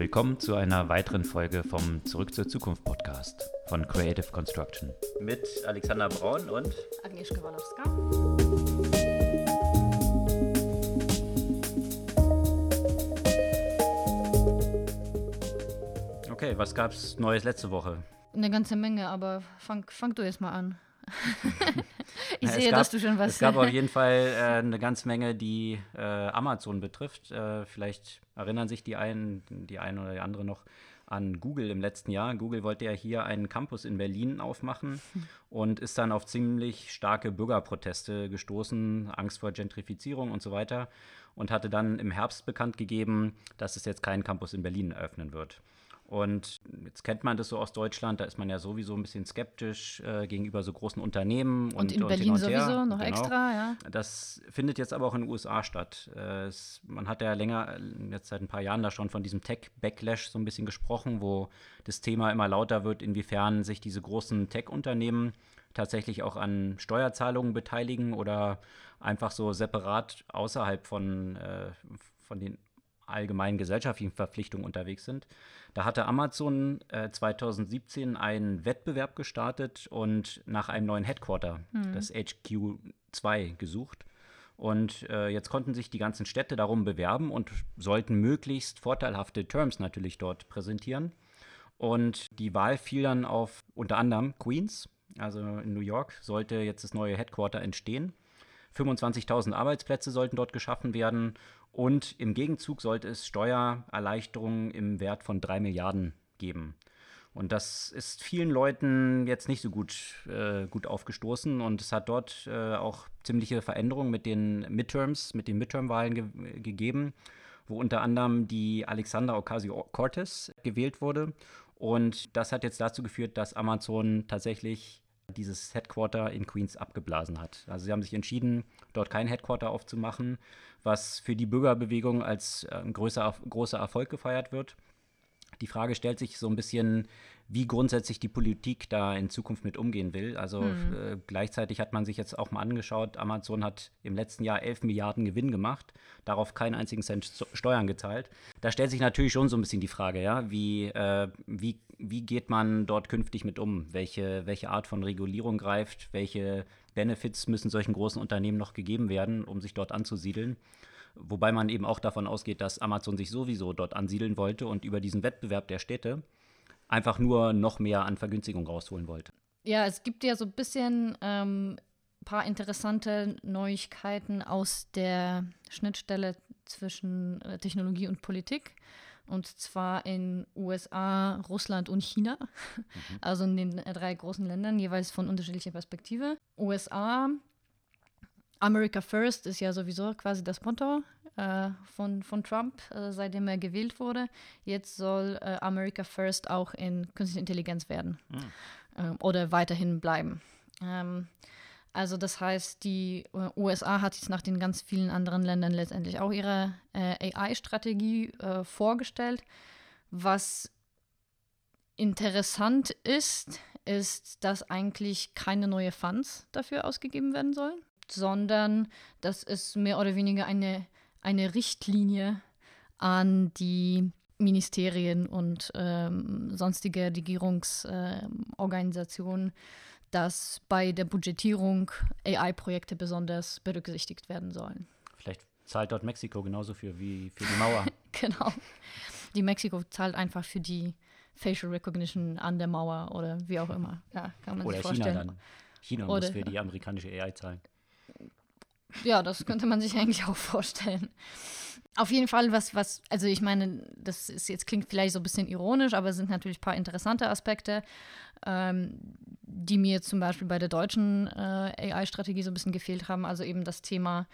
Willkommen zu einer weiteren Folge vom Zurück zur Zukunft Podcast von Creative Construction. Mit Alexander Braun und Agnieszka Walowska. Okay, was gab's Neues letzte Woche? Eine ganze Menge, aber fang, fang du erst mal an. ich sehe, gab- dass du schon was. Es gab auf jeden Fall äh, eine ganze Menge, die äh, Amazon betrifft. Äh, vielleicht erinnern sich die einen, die eine oder die andere noch an Google im letzten Jahr. Google wollte ja hier einen Campus in Berlin aufmachen und ist dann auf ziemlich starke Bürgerproteste gestoßen, Angst vor Gentrifizierung und so weiter und hatte dann im Herbst bekannt gegeben, dass es jetzt keinen Campus in Berlin eröffnen wird. Und jetzt kennt man das so aus Deutschland, da ist man ja sowieso ein bisschen skeptisch äh, gegenüber so großen Unternehmen. und in hin Berlin und sowieso noch Genau. extra, ja. Das findet jetzt aber auch in den USA statt. Äh, es, man hat ja länger, äh, jetzt seit ein paar Jahren da schon von diesem Tech-Backlash so ein bisschen gesprochen, wo das Thema immer lauter wird, inwiefern sich diese großen Tech-Unternehmen tatsächlich auch an Steuerzahlungen beteiligen oder einfach so separat außerhalb von, äh, von den allgemeinen gesellschaftlichen Verpflichtungen unterwegs sind. Da hatte Amazon äh, 2017 einen Wettbewerb gestartet und nach einem neuen Headquarter, das HQ2, gesucht. Und äh, jetzt konnten sich die ganzen Städte darum bewerben und sollten möglichst vorteilhafte Terms natürlich dort präsentieren. Und die Wahl fiel dann auf unter anderem Queens, also in New York, sollte jetzt das neue Headquarter entstehen. 25.000 Arbeitsplätze sollten dort geschaffen werden und im Gegenzug sollte es Steuererleichterungen im Wert von 3 Milliarden geben. Und das ist vielen Leuten jetzt nicht so gut, äh, gut aufgestoßen und es hat dort äh, auch ziemliche Veränderungen mit den Midterms, mit den Midterm-Wahlen ge gegeben, wo unter anderem die Alexandra Ocasio-Cortez gewählt wurde. Und das hat jetzt dazu geführt, dass Amazon tatsächlich dieses Headquarter in Queens abgeblasen hat. Also sie haben sich entschieden, dort kein Headquarter aufzumachen, was für die Bürgerbewegung als äh, ein größer, großer Erfolg gefeiert wird. Die Frage stellt sich so ein bisschen, wie grundsätzlich die Politik da in Zukunft mit umgehen will. Also äh, gleichzeitig hat man sich jetzt auch mal angeschaut, Amazon hat im letzten Jahr 11 Milliarden Gewinn gemacht, darauf keinen einzigen Cent Steuern gezahlt. Da stellt sich natürlich schon so ein bisschen die Frage, ja, wie, äh, wie, wie geht man dort künftig mit um? Welche, welche Art von Regulierung greift? Welche Benefits müssen solchen großen Unternehmen noch gegeben werden, um sich dort anzusiedeln? Wobei man eben auch davon ausgeht, dass Amazon sich sowieso dort ansiedeln wollte und über diesen Wettbewerb der Städte einfach nur noch mehr an Vergünstigung rausholen wollte. Ja, es gibt ja so ein bisschen ein paar interessante Neuigkeiten aus der Schnittstelle zwischen äh, Technologie und Politik. Und zwar in USA, Russland und China. Also in den äh, drei großen Ländern, jeweils von unterschiedlicher Perspektive. USA, America First ist ja sowieso quasi das Motto äh, von, von Trump, äh, seitdem er gewählt wurde. Jetzt soll äh, America First auch in künstliche Intelligenz werden ähm, oder weiterhin bleiben. Ähm, also das heißt, die äh, USA hat jetzt nach den ganz vielen anderen Ländern letztendlich auch ihre äh, AI-Strategie äh, vorgestellt. Was interessant ist, ist, dass eigentlich keine neue Funds dafür ausgegeben werden sollen, sondern dass es mehr oder weniger eine, eine Richtlinie an die Ministerien und ähm, sonstige Regierungsorganisationen, dass bei der Budgetierung AI-Projekte besonders berücksichtigt werden sollen. Vielleicht zahlt dort Mexiko genauso viel wie für die Mauer. Genau. Die Mexiko zahlt einfach für die Facial Recognition an der Mauer oder wie auch immer. Ja, kann man Oder sich China vorstellen. dann. China Oder- muss für die amerikanische AI zahlen. Ja, das könnte man sich eigentlich auch vorstellen. Auf jeden Fall, was, was, also ich meine, das ist jetzt klingt vielleicht so ein bisschen ironisch, aber es sind natürlich ein paar interessante Aspekte, ähm, die mir zum Beispiel bei der deutschen äh, AI-Strategie so ein bisschen gefehlt haben. Also eben das Thema,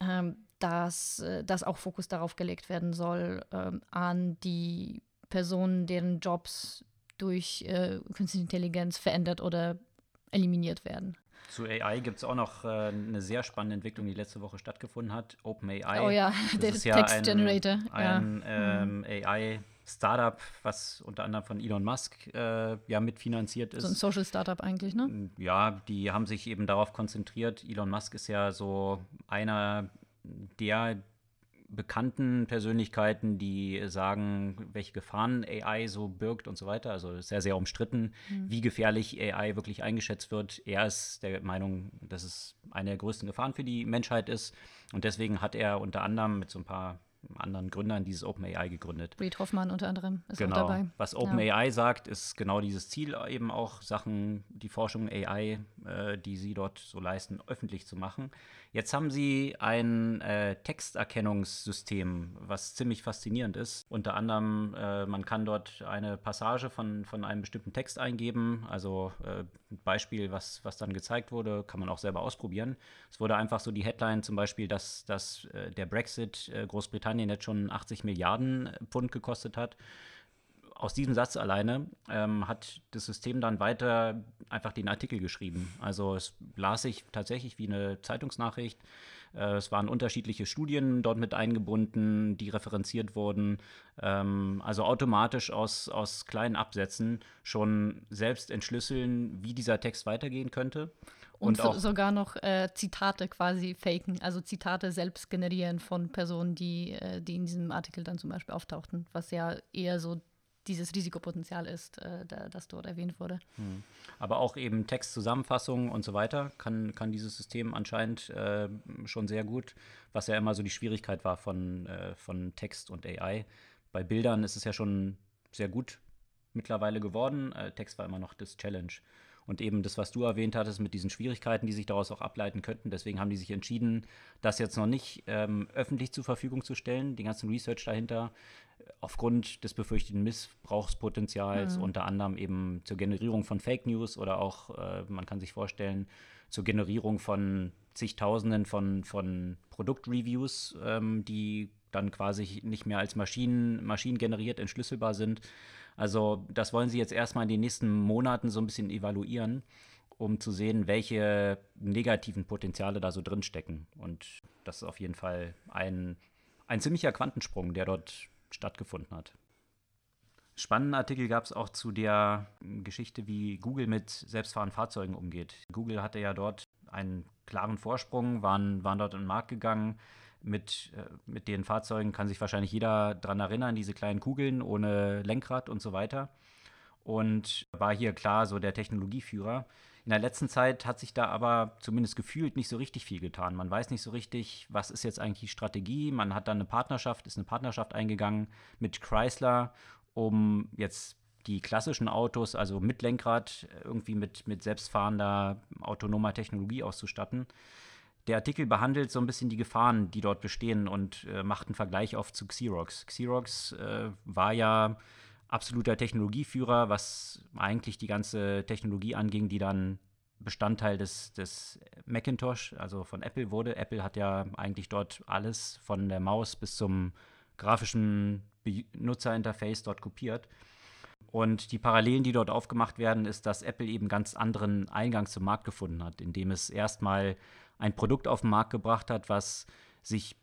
ähm, dass, äh, dass auch Fokus darauf gelegt werden soll, ähm, an die Personen, deren Jobs durch äh, künstliche Intelligenz verändert oder eliminiert werden. Zu AI gibt es auch noch äh, eine sehr spannende Entwicklung, die letzte Woche stattgefunden hat. OpenAI. Oh ja, Das der ist ja Text ein, Generator. ja. Ein ähm, AI-Startup, was unter anderem von Elon Musk äh, ja mitfinanziert ist. So ein Social Startup eigentlich, ne? Ja, die haben sich eben darauf konzentriert. Elon Musk ist ja so einer der bekannten Persönlichkeiten, die sagen, welche Gefahren AI so birgt und so weiter. Also sehr, sehr umstritten, mhm. wie gefährlich AI wirklich eingeschätzt wird. Er ist der Meinung, dass es eine der größten Gefahren für die Menschheit ist. Und deswegen hat er unter anderem mit so ein paar anderen Gründern dieses OpenAI gegründet. Reed Hoffmann unter anderem ist genau. auch dabei. Was OpenAI ja. sagt, ist genau dieses Ziel, eben auch Sachen, die Forschung AI, äh, die sie dort so leisten, öffentlich zu machen. Jetzt haben sie ein äh, Texterkennungssystem, was ziemlich faszinierend ist. Unter anderem, äh, man kann dort eine Passage von, von einem bestimmten Text eingeben. Also äh, Beispiel, was, was dann gezeigt wurde, kann man auch selber ausprobieren. Es wurde einfach so die Headline zum Beispiel, dass, dass äh, der Brexit äh, Großbritannien jetzt schon 80 Milliarden Pfund gekostet hat aus diesem Satz alleine ähm, hat das System dann weiter einfach den Artikel geschrieben. Also es las sich tatsächlich wie eine Zeitungsnachricht. Äh, es waren unterschiedliche Studien dort mit eingebunden, die referenziert wurden. Ähm, also automatisch aus, aus kleinen Absätzen schon selbst entschlüsseln, wie dieser Text weitergehen könnte. Und, und so, sogar noch äh, Zitate quasi faken, also Zitate selbst generieren von Personen, die, äh, die in diesem Artikel dann zum Beispiel auftauchten, was ja eher so dieses Risikopotenzial ist, äh, da, das dort erwähnt wurde. Hm. Aber auch eben Textzusammenfassungen und so weiter kann, kann dieses System anscheinend äh, schon sehr gut, was ja immer so die Schwierigkeit war von, äh, von Text und AI. Bei Bildern ist es ja schon sehr gut mittlerweile geworden. Äh, Text war immer noch das Challenge. Und eben das, was du erwähnt hattest, mit diesen Schwierigkeiten, die sich daraus auch ableiten könnten. Deswegen haben die sich entschieden, das jetzt noch nicht ähm, öffentlich zur Verfügung zu stellen, den ganzen Research dahinter, aufgrund des befürchteten Missbrauchspotenzials, mhm. unter anderem eben zur Generierung von Fake News oder auch, äh, man kann sich vorstellen, zur Generierung von zigtausenden von, von Produktreviews, ähm, die dann quasi nicht mehr als Maschinen, maschinengeneriert entschlüsselbar sind. Also das wollen sie jetzt erstmal in den nächsten Monaten so ein bisschen evaluieren, um zu sehen, welche negativen Potenziale da so drin stecken. Und das ist auf jeden Fall ein, ein ziemlicher Quantensprung, der dort stattgefunden hat. Spannenden Artikel gab es auch zu der Geschichte, wie Google mit selbstfahrenden Fahrzeugen umgeht. Google hatte ja dort einen klaren Vorsprung, waren, waren dort in den Markt gegangen. Mit, äh, mit den Fahrzeugen kann sich wahrscheinlich jeder daran erinnern, diese kleinen Kugeln ohne Lenkrad und so weiter. Und war hier klar so der Technologieführer. In der letzten Zeit hat sich da aber zumindest gefühlt nicht so richtig viel getan. Man weiß nicht so richtig, was ist jetzt eigentlich die Strategie. Man hat dann eine Partnerschaft, ist eine Partnerschaft eingegangen mit Chrysler, um jetzt die klassischen Autos, also mit Lenkrad, irgendwie mit, mit selbstfahrender autonomer Technologie auszustatten. Der Artikel behandelt so ein bisschen die Gefahren, die dort bestehen und äh, macht einen Vergleich oft zu Xerox. Xerox äh, war ja absoluter Technologieführer, was eigentlich die ganze Technologie anging, die dann Bestandteil des, des Macintosh, also von Apple wurde. Apple hat ja eigentlich dort alles von der Maus bis zum grafischen Benutzerinterface dort kopiert. Und die Parallelen, die dort aufgemacht werden, ist, dass Apple eben ganz anderen Eingang zum Markt gefunden hat, indem es erstmal ein Produkt auf den Markt gebracht hat, was sich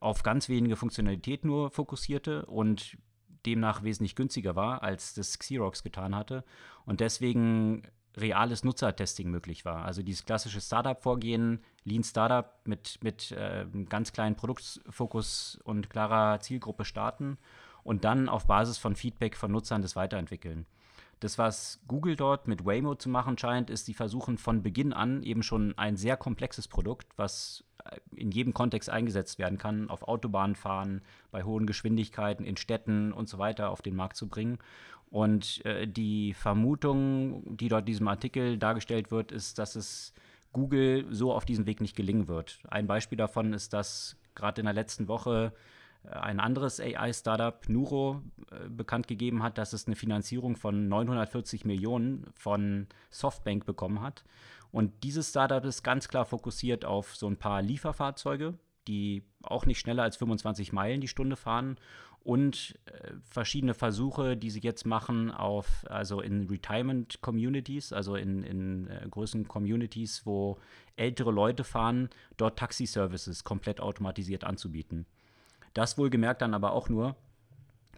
auf ganz wenige Funktionalität nur fokussierte und demnach wesentlich günstiger war, als das Xerox getan hatte und deswegen reales Nutzertesting möglich war. Also dieses klassische Startup-Vorgehen, Lean Startup mit, mit äh, ganz kleinen Produktfokus und klarer Zielgruppe starten und dann auf Basis von Feedback von Nutzern das weiterentwickeln. Das, was Google dort mit Waymo zu machen scheint, ist, sie versuchen von Beginn an eben schon ein sehr komplexes Produkt, was äh, in jedem Kontext eingesetzt werden kann, auf Autobahnen fahren, bei hohen Geschwindigkeiten, in Städten und so weiter auf den Markt zu bringen. Und äh, die Vermutung, die dort in diesem Artikel dargestellt wird, ist, dass es Google so auf diesem Weg nicht gelingen wird. Ein Beispiel davon ist, dass gerade in der letzten Woche ein anderes AI-Startup, Nuro, äh, bekannt gegeben hat, dass es eine Finanzierung von 940 Millionen von Softbank bekommen hat. Und dieses Startup ist ganz klar fokussiert auf so ein paar Lieferfahrzeuge, die auch nicht schneller als 25 Meilen die Stunde fahren und äh, verschiedene Versuche, die sie jetzt machen auf, also in Retirement Communities, also in, in äh, größeren Communities, wo ältere Leute fahren, dort Taxi-Services komplett automatisiert anzubieten. Das wohlgemerkt dann aber auch nur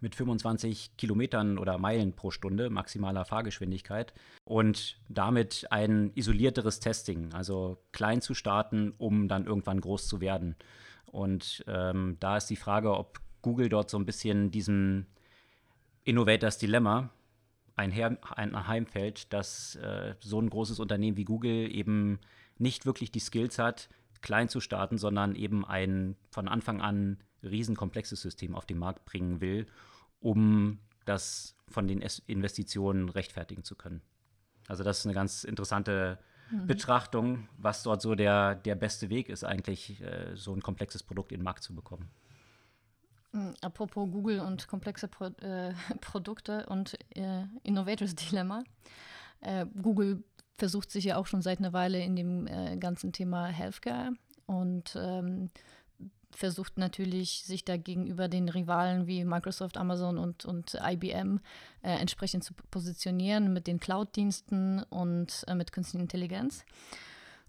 mit 25 Kilometern oder Meilen pro Stunde maximaler Fahrgeschwindigkeit und damit ein isolierteres Testing, also klein zu starten, um dann irgendwann groß zu werden. Und ähm, da ist die Frage, ob Google dort so ein bisschen diesem Innovators Dilemma einher, einheimfällt, dass äh, so ein großes Unternehmen wie Google eben nicht wirklich die Skills hat, klein zu starten, sondern eben ein von Anfang an riesenkomplexes System auf den Markt bringen will, um das von den Investitionen rechtfertigen zu können. Also das ist eine ganz interessante mhm. Betrachtung, was dort so der, der beste Weg ist, eigentlich äh, so ein komplexes Produkt in den Markt zu bekommen. Hm, apropos Google und komplexe Pro äh, Produkte und äh, Innovators Dilemma. Äh, Google versucht sich ja auch schon seit einer Weile in dem äh, ganzen Thema Healthcare und ähm, versucht natürlich, sich da gegenüber den Rivalen wie Microsoft, Amazon und, und IBM äh, entsprechend zu positionieren mit den Cloud-Diensten und äh, mit künstlicher Intelligenz.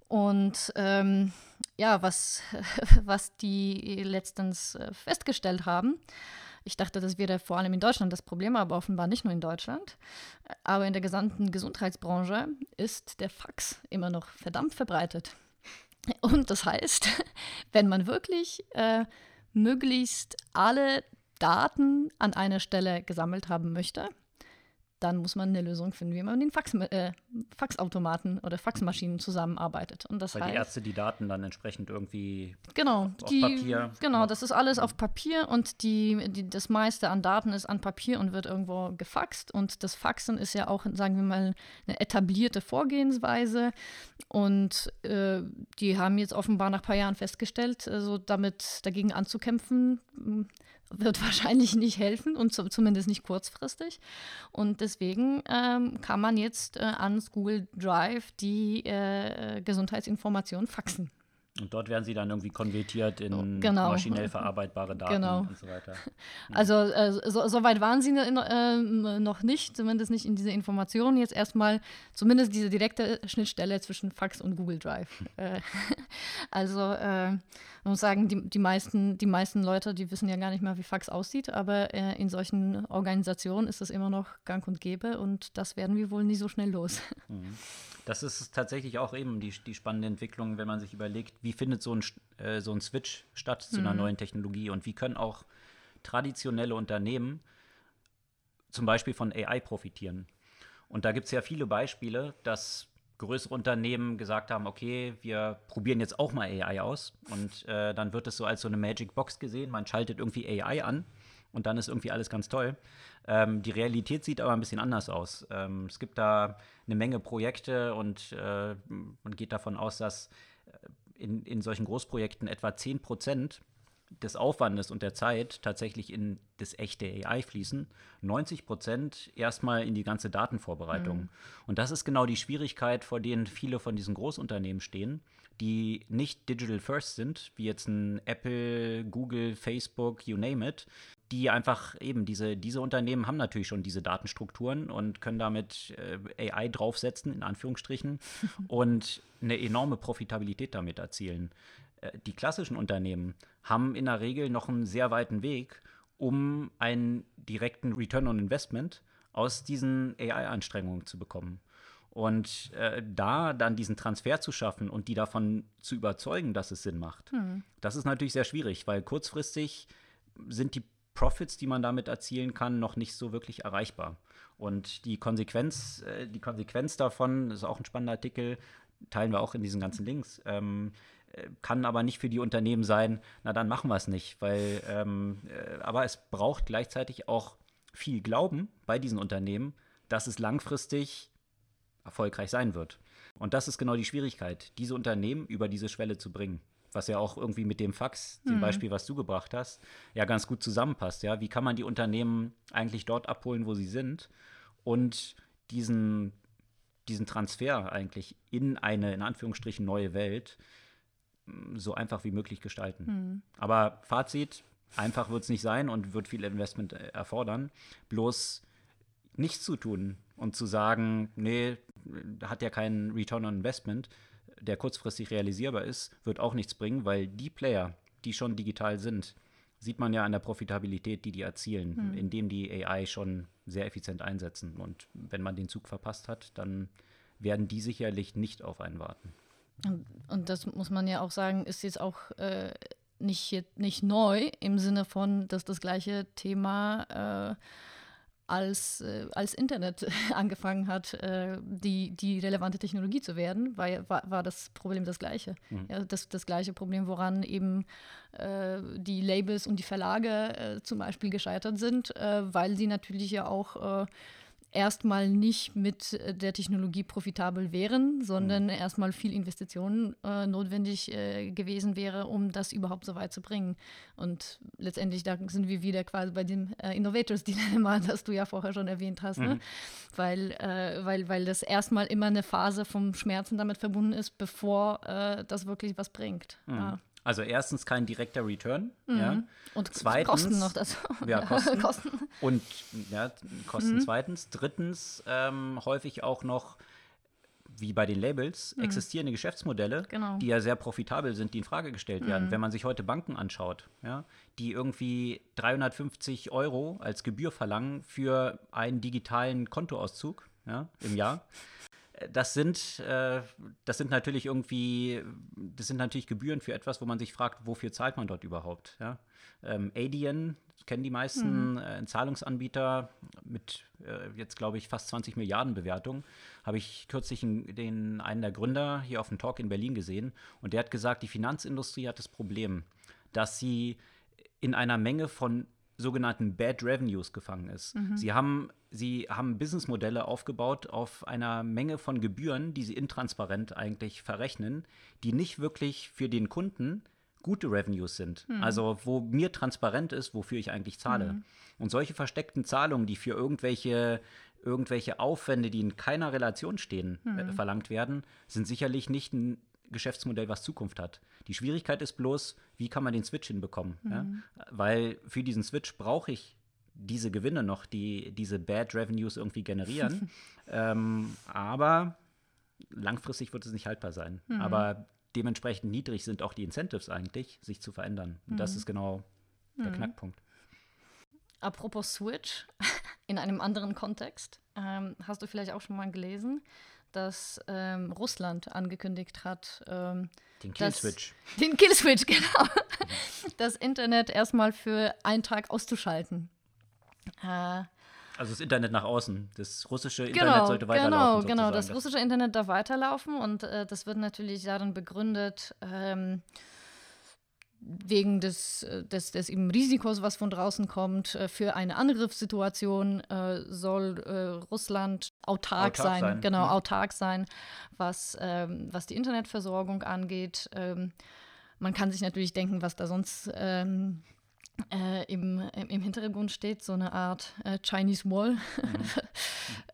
Und ähm, ja, was, was die letztens äh, festgestellt haben, ich dachte, das wäre vor allem in Deutschland das Problem, aber offenbar nicht nur in Deutschland. Aber in der gesamten Gesundheitsbranche ist der Fax immer noch verdammt verbreitet. Und das heißt, wenn man wirklich äh, möglichst alle Daten an einer Stelle gesammelt haben möchte, dann muss man eine Lösung finden, wie man mit den Fax, äh, Faxautomaten oder Faxmaschinen zusammenarbeitet. Und das Weil heißt, die Ärzte die Daten dann entsprechend irgendwie genau, auf, die, Papier. Genau, das ist alles auf Papier und die, die, das meiste an Daten ist an Papier und wird irgendwo gefaxt. Und das Faxen ist ja auch, sagen wir mal, eine etablierte Vorgehensweise. Und äh, die haben jetzt offenbar nach ein paar Jahren festgestellt, also damit dagegen anzukämpfen, wird wahrscheinlich nicht helfen und zu, zumindest nicht kurzfristig. Und deswegen ähm, kann man jetzt äh, ans Google Drive die äh, Gesundheitsinformationen faxen. Und dort werden sie dann irgendwie konvertiert in genau. maschinell verarbeitbare Daten genau. und so weiter. Also äh, so, so, weit waren sie äh, noch nicht, zumindest nicht in diese Informationen. Jetzt erstmal zumindest diese direkte Schnittstelle zwischen Fax und Google Drive. Äh, also äh, man muss sagen, die, die, meisten, die meisten Leute, die wissen ja gar nicht mehr, wie Fax aussieht, aber äh, in solchen Organisationen ist das immer noch gang und gäbe und das werden wir wohl nie so schnell los. Mhm. Das ist tatsächlich auch eben die, die spannende Entwicklung, wenn man sich überlegt, wie findet so ein, äh, so ein Switch statt zu einer mhm. neuen Technologie und wie können auch traditionelle Unternehmen zum Beispiel von AI profitieren. Und da gibt es ja viele Beispiele, dass größere Unternehmen gesagt haben, okay, wir probieren jetzt auch mal AI aus. Und äh, dann wird es so als so eine Magic Box gesehen. Man schaltet irgendwie AI an und dann ist irgendwie alles ganz toll. Ähm, die Realität sieht aber ein bisschen anders aus. Ähm, es gibt da eine Menge Projekte und äh, man geht davon aus, dass äh, in, in solchen Großprojekten etwa 10 Prozent des Aufwandes und der Zeit tatsächlich in das echte AI fließen, 90 Prozent erstmal in die ganze Datenvorbereitung. Mhm. Und das ist genau die Schwierigkeit, vor denen viele von diesen Großunternehmen stehen, die nicht digital first sind, wie jetzt ein Apple, Google, Facebook, you name it, die einfach eben diese, diese Unternehmen haben natürlich schon diese Datenstrukturen und können damit äh, AI draufsetzen, in Anführungsstrichen, und eine enorme Profitabilität damit erzielen. Äh, die klassischen Unternehmen haben in der Regel noch einen sehr weiten Weg, um einen direkten Return on Investment aus diesen AI-Anstrengungen zu bekommen. Und äh, da dann diesen Transfer zu schaffen und die davon zu überzeugen, dass es Sinn macht, hm. das ist natürlich sehr schwierig, weil kurzfristig sind die Profits, die man damit erzielen kann, noch nicht so wirklich erreichbar. Und die Konsequenz, äh, die Konsequenz davon, das ist auch ein spannender Artikel, teilen wir auch in diesen ganzen Links, ähm, äh, kann aber nicht für die Unternehmen sein, na dann machen wir es nicht, weil, ähm, äh, aber es braucht gleichzeitig auch viel Glauben bei diesen Unternehmen, dass es langfristig erfolgreich sein wird. Und das ist genau die Schwierigkeit, diese Unternehmen über diese Schwelle zu bringen was ja auch irgendwie mit dem Fax, dem mhm. Beispiel, was du gebracht hast, ja ganz gut zusammenpasst. Ja, wie kann man die Unternehmen eigentlich dort abholen, wo sie sind und diesen, diesen Transfer eigentlich in eine, in Anführungsstrichen, neue Welt mm, so einfach wie möglich gestalten. Mhm. Aber Fazit, einfach wird es nicht sein und wird viel Investment äh, erfordern. Bloß nichts zu tun und zu sagen, nee, hat ja keinen Return on Investment, der kurzfristig realisierbar ist, wird auch nichts bringen, weil die Player, die schon digital sind, sieht man ja an der Profitabilität, die die erzielen, hm. indem die AI schon sehr effizient einsetzen. Und wenn man den Zug verpasst hat, dann werden die sicherlich nicht auf einen warten. Und, und das muss man ja auch sagen, ist jetzt auch äh, nicht, nicht neu im Sinne von, dass das gleiche Thema äh, als, äh, als Internet angefangen hat, äh, die, die relevante Technologie zu werden, war, war, war das Problem das gleiche. Mhm. Ja, das, das gleiche Problem, woran eben äh, die Labels und die Verlage äh, zum Beispiel gescheitert sind, äh, weil sie natürlich ja auch äh, erstmal nicht mit äh, der Technologie profitabel wären, sondern mhm. erstmal viel Investitionen äh, notwendig äh, gewesen wäre, um das überhaupt so weit zu bringen. Und letztendlich, da sind wir wieder quasi bei dem äh, Innovators Dilemma, das du ja vorher schon erwähnt hast, ne? mhm. ne? weil, äh, weil, weil das erstmal immer eine Phase vom Schmerzen damit verbunden ist, bevor äh, das wirklich was bringt. Mhm. Ja. Also erstens kein direkter Return. Mhm. Ja. Und zweitens, Kosten noch dazu. Ja, Kosten. Kosten. Und ja, Kosten mhm. zweitens. Drittens ähm, häufig auch noch, wie bei den Labels, mhm. existierende Geschäftsmodelle, genau. die ja sehr profitabel sind, die in Frage gestellt werden. Mhm. Wenn man sich heute Banken anschaut, ja, die irgendwie 350 Euro als Gebühr verlangen für einen digitalen Kontoauszug ja, im Jahr das sind, äh, das sind natürlich irgendwie, das sind natürlich Gebühren für etwas, wo man sich fragt, wofür zahlt man dort überhaupt? Ja? Ähm, Adyen kennen die meisten, mhm. äh, ein Zahlungsanbieter mit äh, jetzt, glaube ich, fast 20 Milliarden Bewertungen. Habe ich kürzlich den, einen der Gründer hier auf dem Talk in Berlin gesehen und der hat gesagt, die Finanzindustrie hat das Problem, dass sie in einer Menge von sogenannten Bad Revenues gefangen ist. Mhm. Sie haben sie haben Businessmodelle aufgebaut auf einer Menge von Gebühren, die sie intransparent eigentlich verrechnen, die nicht wirklich für den Kunden gute Revenues sind. Mhm. Also wo mir transparent ist, wofür ich eigentlich zahle. Mhm. Und solche versteckten Zahlungen, die für irgendwelche irgendwelche Aufwände, die in keiner Relation stehen, äh, mhm. verlangt werden, sind sicherlich nicht ein Geschäftsmodell, was Zukunft hat. Die Schwierigkeit ist bloß, wie kann man den Switch hinbekommen? Mhm. Ja? Weil für diesen Switch brauche ich diese Gewinne noch, die diese Bad Revenues irgendwie generieren. ähm, aber langfristig wird es nicht haltbar sein. Mhm. Aber dementsprechend niedrig sind auch die Incentives eigentlich, sich zu verändern. Und mhm. das ist genau der mhm. Knackpunkt. Apropos Switch, in einem anderen Kontext, ähm, hast du vielleicht auch schon mal gelesen, dass ähm, Russland angekündigt hat, ähm, den Killswitch. Den Killswitch, genau. das Internet erstmal für einen Tag auszuschalten. Äh, also das Internet nach außen. Das russische Internet genau, sollte weiterlaufen. Genau, genau. Das russische Internet darf weiterlaufen und äh, das wird natürlich darin begründet, ähm, wegen des, äh, des, des eben Risikos, was von draußen kommt, äh, für eine Angriffssituation äh, soll äh, Russland autark, autark sein, sein, genau, ja. autark sein, was, ähm, was die Internetversorgung angeht. Ähm, man kann sich natürlich denken, was da sonst ähm, äh, im, im Hintergrund steht, so eine Art äh, Chinese Wall. Mhm.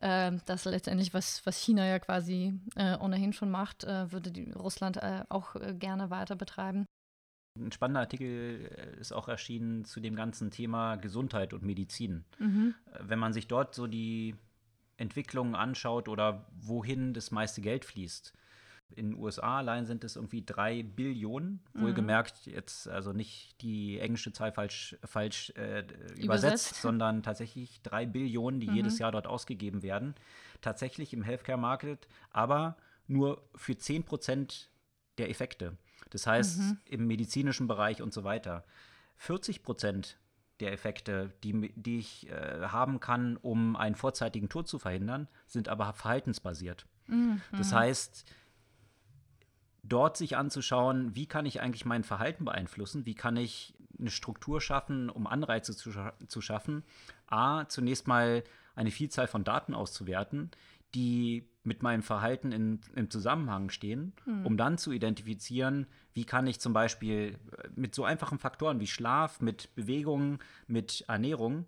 äh, das letztendlich, was, was China ja quasi ohnehin schon macht, würde Russland auch gerne weiter betreiben. Ein spannender Artikel ist auch erschienen zu dem ganzen Thema Gesundheit und Medizin. Mhm. Wenn man sich dort so die Entwicklungen anschaut oder wohin das meiste Geld fließt, in den USA allein sind es irgendwie drei Billionen, mhm. wohlgemerkt jetzt also nicht die englische Zahl falsch, falsch äh, übersetzt, übersetzt, sondern tatsächlich drei Billionen, die mhm. jedes Jahr dort ausgegeben werden. Tatsächlich im Healthcare Market, aber nur für 10 Prozent der Effekte. Das heißt, mhm. im medizinischen Bereich und so weiter. 40 Prozent der Effekte, die, die ich äh, haben kann, um einen vorzeitigen Tod zu verhindern, sind aber verhaltensbasiert. Mhm. Das heißt, dort sich anzuschauen, wie kann ich eigentlich mein Verhalten beeinflussen, wie kann ich eine Struktur schaffen, um Anreize zu, scha zu schaffen. A, zunächst mal eine Vielzahl von Daten auszuwerten, die mit meinem Verhalten in, im Zusammenhang stehen, hm. um dann zu identifizieren, wie kann ich zum Beispiel äh, mit so einfachen Faktoren wie Schlaf, mit Bewegung, mit Ernährung,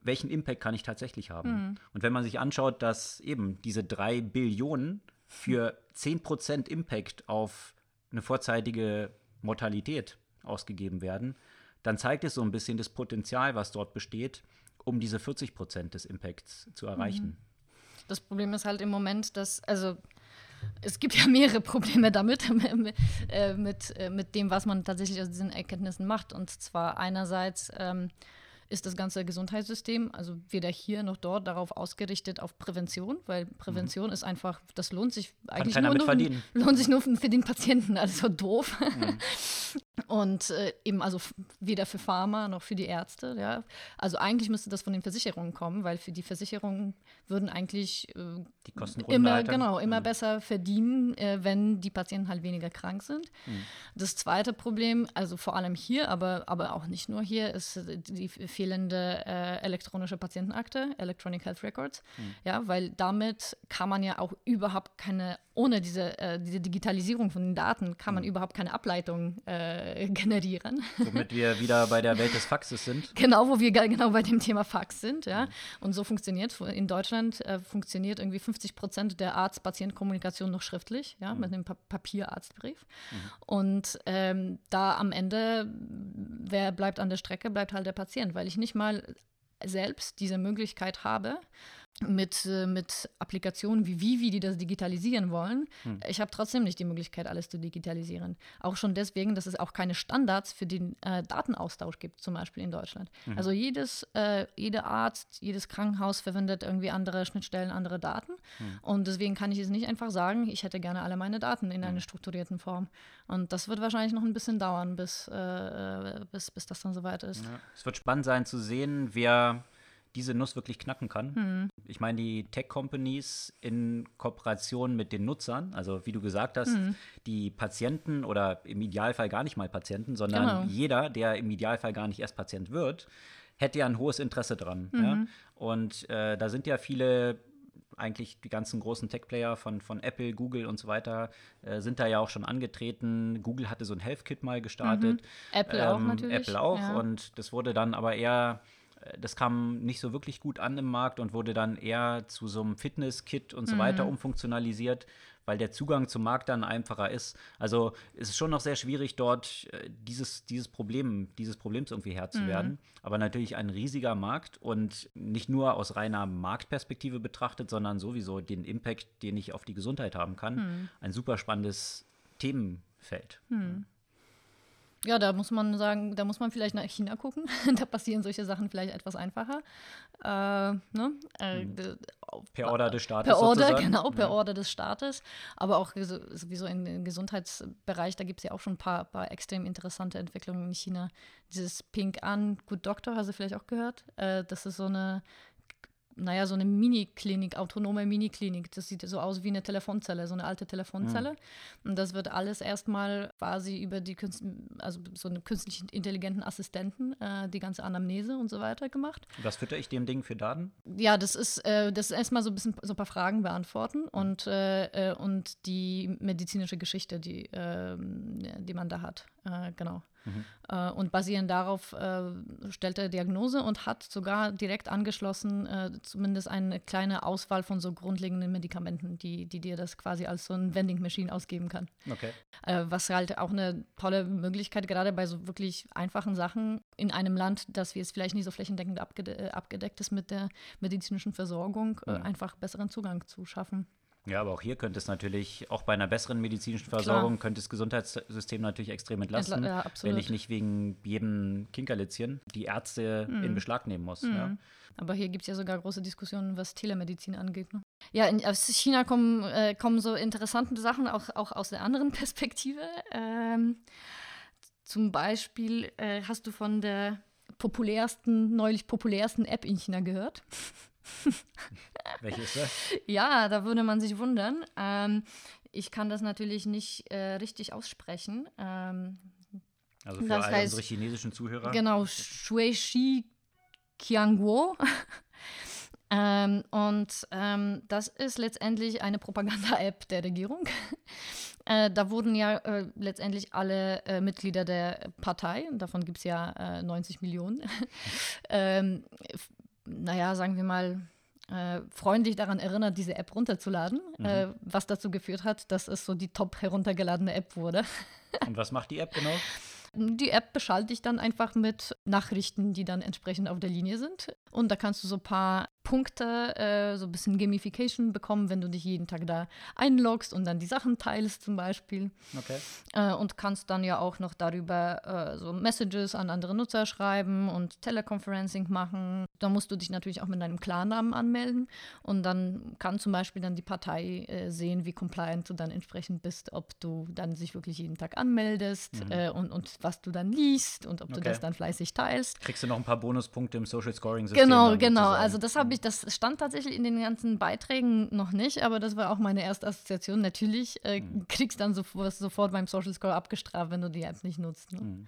welchen Impact kann ich tatsächlich haben? Hm. Und wenn man sich anschaut, dass eben diese drei Billionen für 10% Impact auf eine vorzeitige Mortalität ausgegeben werden, dann zeigt es so ein bisschen das Potenzial, was dort besteht, um diese 40% des Impacts zu erreichen. Mhm. Das Problem ist halt im Moment, dass, also es gibt ja mehrere Probleme damit, äh, mit, äh, mit dem, was man tatsächlich aus diesen Erkenntnissen macht. Und zwar einerseits ähm, ist das ganze Gesundheitssystem, also weder hier noch dort, darauf ausgerichtet auf Prävention, weil Prävention mhm. ist einfach, das lohnt sich eigentlich nur, nur, lohnt sich nur für den Patienten, also doof. Mhm. Und äh, eben also weder für Pharma noch für die Ärzte. Ja. Also eigentlich müsste das von den Versicherungen kommen, weil für die Versicherungen würden eigentlich äh, die Kosten immer genau immer Mhm. besser verdienen, äh, wenn die Patienten halt weniger krank sind. Mhm. Das zweite Problem, also vor allem hier, aber, aber auch nicht nur hier, ist die fehlende äh, elektronische Patientenakte, Electronic Health Records. Mhm. Ja, weil damit kann man ja auch überhaupt keine, ohne diese, äh, diese Digitalisierung von den Daten, kann man Mhm. überhaupt keine Ableitung äh, generieren. Womit wir wieder bei der Welt des Faxes sind. Genau, wo wir ge- genau bei dem Thema Fax sind, ja. Mhm. Und so funktioniert in Deutschland äh, funktioniert irgendwie 50 Prozent der Arzt-Patient-Kommunikation noch schriftlich, ja, Mhm. mit einem pa Papierarztbrief. Und ähm, da am Ende, wer bleibt an der Strecke, bleibt halt der Patient, weil ich nicht mal selbst diese Möglichkeit habe, mit, äh, mit Applikationen wie Vivi, die das digitalisieren wollen. Hm. Ich habe trotzdem nicht die Möglichkeit, alles zu digitalisieren. Auch schon deswegen, dass es auch keine Standards für den äh, Datenaustausch gibt, zum Beispiel in Deutschland. Also jedes, äh, jeder Arzt, jedes Krankenhaus verwendet irgendwie andere Schnittstellen, andere Daten. Und deswegen kann ich es nicht einfach sagen, ich hätte gerne alle meine Daten in einer strukturierten Form. Und das wird wahrscheinlich noch ein bisschen dauern, bis, äh, äh, bis, bis das dann soweit ist. Ja. Es wird spannend sein zu sehen, wer diese Nuss wirklich knacken kann. Hm. Ich meine, die Tech-Companies in Kooperation mit den Nutzern, also wie du gesagt hast, Hm. die Patienten oder im Idealfall gar nicht mal Patienten, sondern Genau. jeder, der im Idealfall gar nicht erst Patient wird, hätte ja ein hohes Interesse dran. Ja? Mhm. Und äh, da sind ja viele eigentlich die ganzen großen Tech-Player von, von Apple, Google und so weiter äh, sind da ja auch schon angetreten. Google hatte so ein Health-Kit mal gestartet. Apple auch Ähm, natürlich. Apple auch. ja. Und das wurde dann aber eher, das kam nicht so wirklich gut an im Markt und wurde dann eher zu so einem Fitness-Kit und so Mhm. weiter umfunktionalisiert, weil der Zugang zum Markt dann einfacher ist. Also es ist schon noch sehr schwierig, dort äh, dieses, dieses Problem, dieses Problems irgendwie Herr Mhm. zu werden. Aber natürlich ein riesiger Markt und nicht nur aus reiner Marktperspektive betrachtet, sondern sowieso den Impact, den ich auf die Gesundheit haben kann. Mhm. Ein super spannendes Themenfeld. Ja, da muss man sagen, da muss man vielleicht nach China gucken. da passieren solche Sachen vielleicht etwas einfacher. Äh, ne? äh, auf- Per Order des Staates Per Order, sozusagen. genau, per Ja. Order des Staates. Aber auch so- sowieso im im Gesundheitsbereich, da gibt es ja auch schon ein paar, paar extrem interessante Entwicklungen in China. Dieses Pink An Good Doctor, hast du vielleicht auch gehört? Äh, das ist so eine, naja, so eine Mini-Klinik, autonome Mini-Klinik. Das sieht so aus wie eine Telefonzelle, so eine alte Telefonzelle. Und das wird alles erstmal quasi über die Künst also so einen künstlich intelligenten Assistenten, äh, die ganze Anamnese und so weiter gemacht. Was fütter ich dem Ding für Daten? Ja, das ist, äh, das ist erstmal so ein bisschen so ein paar Fragen beantworten und, äh, äh, und die medizinische Geschichte, die, ähm, die man da hat. Äh, genau. Äh, und basierend darauf äh, stellt er Diagnose und hat sogar direkt angeschlossen äh, zumindest eine kleine Auswahl von so grundlegenden Medikamenten, die, die dir das quasi als so ein Vending Machine ausgeben kann. Okay. Äh, was halt auch eine tolle Möglichkeit, gerade bei so wirklich einfachen Sachen in einem Land, das wie es vielleicht nicht so flächendeckend abgede äh, abgedeckt ist mit der medizinischen Versorgung, äh, Mhm. einfach besseren Zugang zu schaffen. Ja, aber auch hier könnte es natürlich, auch bei einer besseren medizinischen Versorgung, könnte das Gesundheitssystem natürlich extrem entlasten, Entla- ja, absolut. wenn ich nicht wegen jedem Kinkerlitzchen die Ärzte in Beschlag nehmen muss. Ja. Mhm. Aber hier gibt es ja sogar große Diskussionen, was Telemedizin angeht. Ne? Ja, in, aus China kommen, äh, kommen so interessante Sachen auch, auch aus der anderen Perspektive. Ähm, zum Beispiel äh, hast du von der populärsten, neulich populärsten App in China gehört? Welche ist das? Ja, da würde man sich wundern. Ähm, ich kann das natürlich nicht äh, richtig aussprechen. Ähm, Also für Das all heißt- unsere chinesischen Zuhörer. Genau, Shueshi Qiangguo. ähm, und ähm, das ist letztendlich eine Propaganda-App der Regierung. äh, da wurden ja äh, letztendlich alle äh, Mitglieder der Partei, davon gibt es ja äh, 90 Millionen, ähm, naja, sagen wir mal, äh, freundlich daran erinnert, diese App runterzuladen, äh, was dazu geführt hat, dass es so die top heruntergeladene App wurde. Und was macht die App genau? Die App beschallt dich dann einfach mit Nachrichten, die dann entsprechend auf der Linie sind. Und da kannst du so ein paar Punkte, äh, so ein bisschen Gamification bekommen, wenn du dich jeden Tag da einloggst und dann die Sachen teilst zum Beispiel. Okay. Äh, und kannst dann ja auch noch darüber äh, so Messages an andere Nutzer schreiben und Teleconferencing machen. Da musst du dich natürlich auch mit deinem Klarnamen anmelden und dann kann zum Beispiel dann die Partei äh, sehen, wie compliant du dann entsprechend bist, ob du dann sich wirklich jeden Tag anmeldest Mhm. äh, und, und was du dann liest und ob du Okay. das dann fleißig teilst. Kriegst du noch ein paar Bonuspunkte im Social Scoring System? Genau, genau. sozusagen. Also das habe ich, das stand tatsächlich in den ganzen Beiträgen noch nicht, aber das war auch meine erste Assoziation. Natürlich äh, Mhm. kriegst dann sofort, sofort beim Social Score abgestraft, wenn du die App nicht nutzt. Ne? Mhm.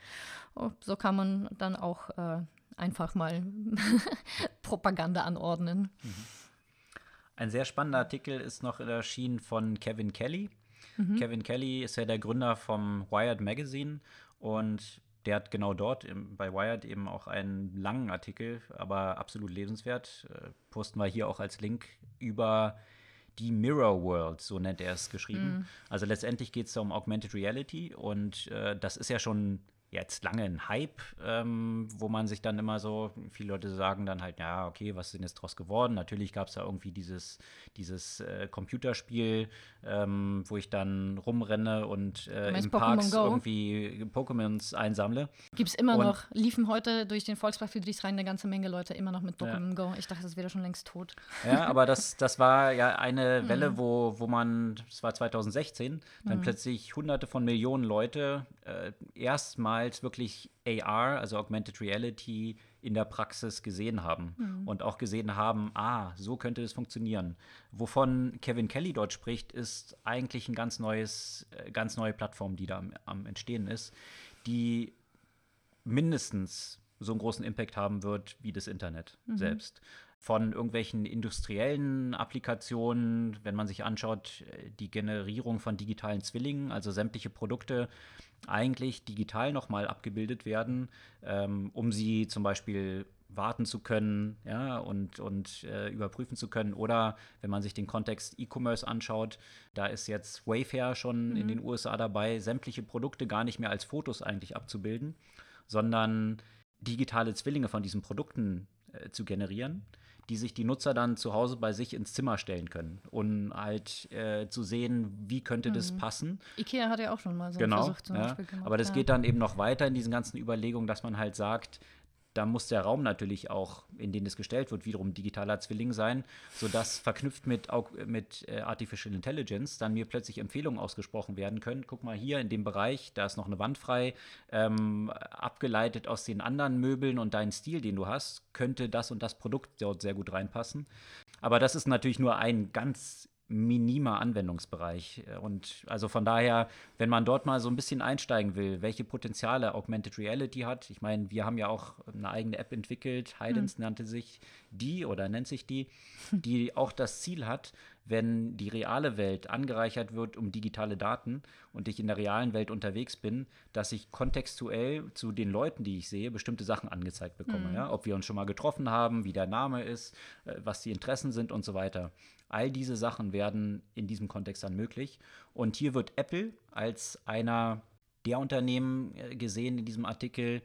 Oh, so kann man dann auch äh, einfach mal Propaganda anordnen. Ein sehr spannender Artikel ist noch erschienen von Kevin Kelly. Kevin Kelly ist ja der Gründer vom Wired Magazine und der hat genau dort im, bei Wired eben auch einen langen Artikel, aber absolut lesenswert. Äh, posten wir hier auch als Link über die Mirror World, so nennt er es geschrieben. Also letztendlich geht es da um Augmented Reality und äh, das ist ja schon jetzt lange ein Hype, ähm, wo man sich dann immer so, viele Leute sagen dann halt, ja, okay, was ist denn jetzt draus geworden? Natürlich gab es da irgendwie dieses, dieses äh, Computerspiel, ähm, wo ich dann rumrenne und äh, im Parks Go? irgendwie Pokémons einsammle. Gibt es immer Und- noch, liefen heute durch den Volkspark Friedrichshain eine ganze Menge Leute immer noch mit Pokémon Go. Ich dachte, das wäre schon längst tot. Ja, aber das, das war ja eine Welle, wo, wo man, das war 2016, dann plötzlich hunderte von Millionen Leute äh, erstmals wirklich AR, also Augmented Reality, in der Praxis gesehen haben und auch gesehen haben, ah, so könnte es funktionieren. Wovon Kevin Kelly dort spricht, ist eigentlich ein ganz neues, äh, ganz neue Plattform, die da am, am Entstehen ist, die mindestens so einen großen Impact haben wird wie das Internet selbst. Von irgendwelchen industriellen Applikationen, wenn man sich anschaut, äh, die Generierung von digitalen Zwillingen, also sämtliche Produkte eigentlich digital nochmal abgebildet werden, ähm, um sie zum Beispiel warten zu können ja, und, und äh, überprüfen zu können. Oder wenn man sich den Kontext E-Commerce anschaut, da ist jetzt Wayfair schon in den USA dabei, sämtliche Produkte gar nicht mehr als Fotos eigentlich abzubilden, sondern digitale Zwillinge von diesen Produkten äh, zu generieren, die sich die Nutzer dann zu Hause bei sich ins Zimmer stellen können, um halt äh, zu sehen, wie könnte das passen. Ikea hat ja auch schon mal so einen Genau, Versuch zum ja. Beispiel gemacht. aber das ja. geht dann eben noch weiter in diesen ganzen Überlegungen, dass man halt sagt, da muss der Raum natürlich auch, in den es gestellt wird, wiederum digitaler Zwilling sein, sodass verknüpft mit, mit äh, Artificial Intelligence dann mir plötzlich Empfehlungen ausgesprochen werden können. Guck mal hier in dem Bereich, da ist noch eine Wand frei, ähm, abgeleitet aus den anderen Möbeln und deinen Stil, den du hast, könnte das und das Produkt dort sehr gut reinpassen. Aber das ist natürlich nur ein ganz minimer Anwendungsbereich. Und also von daher, wenn man dort mal so ein bisschen einsteigen will, welche Potenziale Augmented Reality hat. Ich meine, wir haben ja auch eine eigene App entwickelt, Hidens nannte sich die oder nennt sich die, die auch das Ziel hat, wenn die reale Welt angereichert wird um digitale Daten und ich in der realen Welt unterwegs bin, dass ich kontextuell zu den Leuten, die ich sehe, bestimmte Sachen angezeigt bekomme. Ja? Ob wir uns schon mal getroffen haben, wie der Name ist, äh, was die Interessen sind und so weiter. All diese Sachen werden in diesem Kontext dann möglich. Und hier wird Apple als einer der Unternehmen äh, gesehen in diesem Artikel,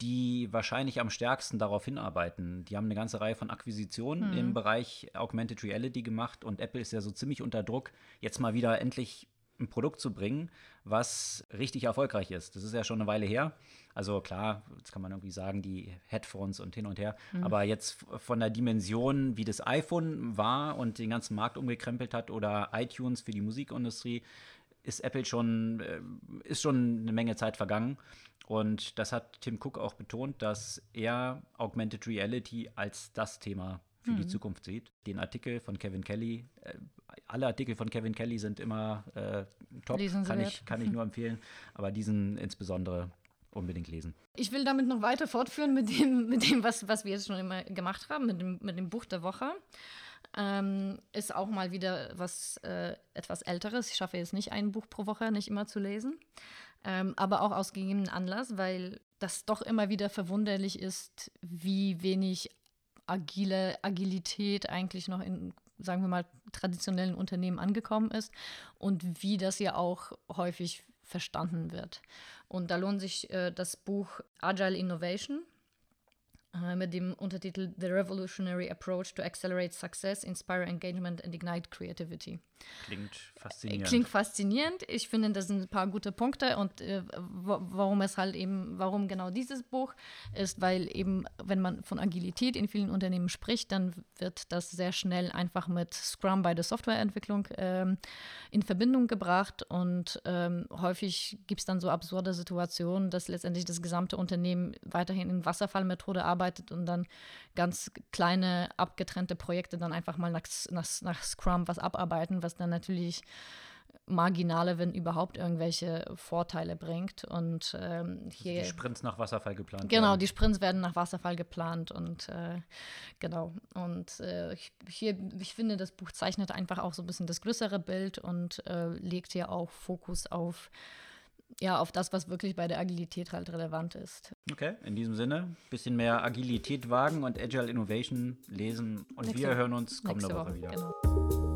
die wahrscheinlich am stärksten darauf hinarbeiten. Die haben eine ganze Reihe von Akquisitionen im Bereich Augmented Reality gemacht und Apple ist ja so ziemlich unter Druck, jetzt mal wieder endlich ein Produkt zu bringen, was richtig erfolgreich ist. Das ist ja schon eine Weile her. Also klar, jetzt kann man irgendwie sagen, die Headphones und hin und her. Aber jetzt von der Dimension, wie das iPhone war und den ganzen Markt umgekrempelt hat oder iTunes für die Musikindustrie, ist Apple schon, äh, ist schon eine Menge Zeit vergangen. Und das hat Tim Cook auch betont, dass er Augmented Reality als das Thema für die Zukunft sieht. Den Artikel von Kevin Kelly, äh, alle Artikel von Kevin Kelly sind immer äh, top, kann Lesenswert. ich, kann ich nur empfehlen, aber diesen insbesondere unbedingt lesen. Ich will damit noch weiter fortführen mit dem, mit dem was, was wir jetzt schon immer gemacht haben, mit dem, mit dem Buch der Woche. Ähm, ist auch mal wieder was äh, etwas Älteres. Ich schaffe jetzt nicht ein Buch pro Woche, nicht immer zu lesen. Ähm, aber auch aus gegebenem Anlass, weil das doch immer wieder verwunderlich ist, wie wenig agile Agilität eigentlich noch in, sagen wir mal, traditionellen Unternehmen angekommen ist und wie das ja auch häufig verstanden wird. Und da lohnt sich äh, das Buch Agile Innovation äh, mit dem Untertitel The Revolutionary Approach to Accelerate Success, Inspire Engagement and Ignite Creativity. Klingt faszinierend. Klingt faszinierend. Ich finde, das sind ein paar gute Punkte und äh, warum es halt eben, warum genau dieses Buch ist, weil eben, wenn man von Agilität in vielen Unternehmen spricht, dann wird das sehr schnell einfach mit Scrum bei der Softwareentwicklung ähm, in Verbindung gebracht und ähm, häufig gibt es dann so absurde Situationen, dass letztendlich das gesamte Unternehmen weiterhin in Wasserfallmethode arbeitet und dann ganz kleine abgetrennte Projekte dann einfach mal nach, nach, nach Scrum was abarbeiten, was dann natürlich marginale, wenn überhaupt, irgendwelche Vorteile bringt. Und ähm, also hier. Die Sprints nach Wasserfall geplant. Genau, werden. die Sprints werden nach Wasserfall geplant und äh, genau. Und äh, hier, ich finde, das Buch zeichnet einfach auch so ein bisschen das größere Bild und äh, legt ja auch Fokus auf ja, auf das, was wirklich bei der Agilität halt relevant ist. Okay, in diesem Sinne, bisschen mehr Agilität wagen und Agile Innovation lesen und nächste, wir hören uns kommende Woche, Woche wieder. Genau.